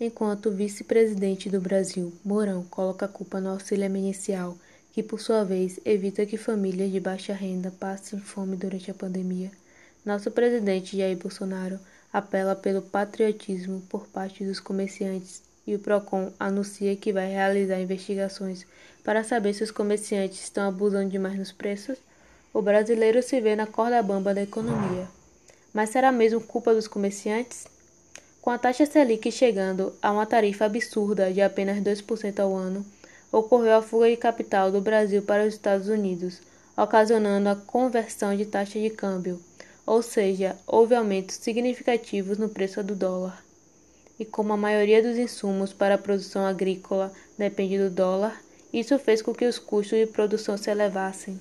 enquanto o vice-presidente do Brasil, Mourão, coloca a culpa no auxílio emergencial, que por sua vez evita que famílias de baixa renda passem fome durante a pandemia. Nosso presidente Jair Bolsonaro apela pelo patriotismo por parte dos comerciantes e o Procon anuncia que vai realizar investigações para saber se os comerciantes estão abusando demais nos preços. O brasileiro se vê na corda bamba da economia. Mas será mesmo culpa dos comerciantes? Com a taxa Selic chegando a uma tarifa absurda de apenas 2% ao ano, ocorreu a fuga de capital do Brasil para os Estados Unidos, ocasionando a conversão de taxa de câmbio, ou seja, houve aumentos significativos no preço do dólar. E como a maioria dos insumos para a produção agrícola depende do dólar, isso fez com que os custos de produção se elevassem.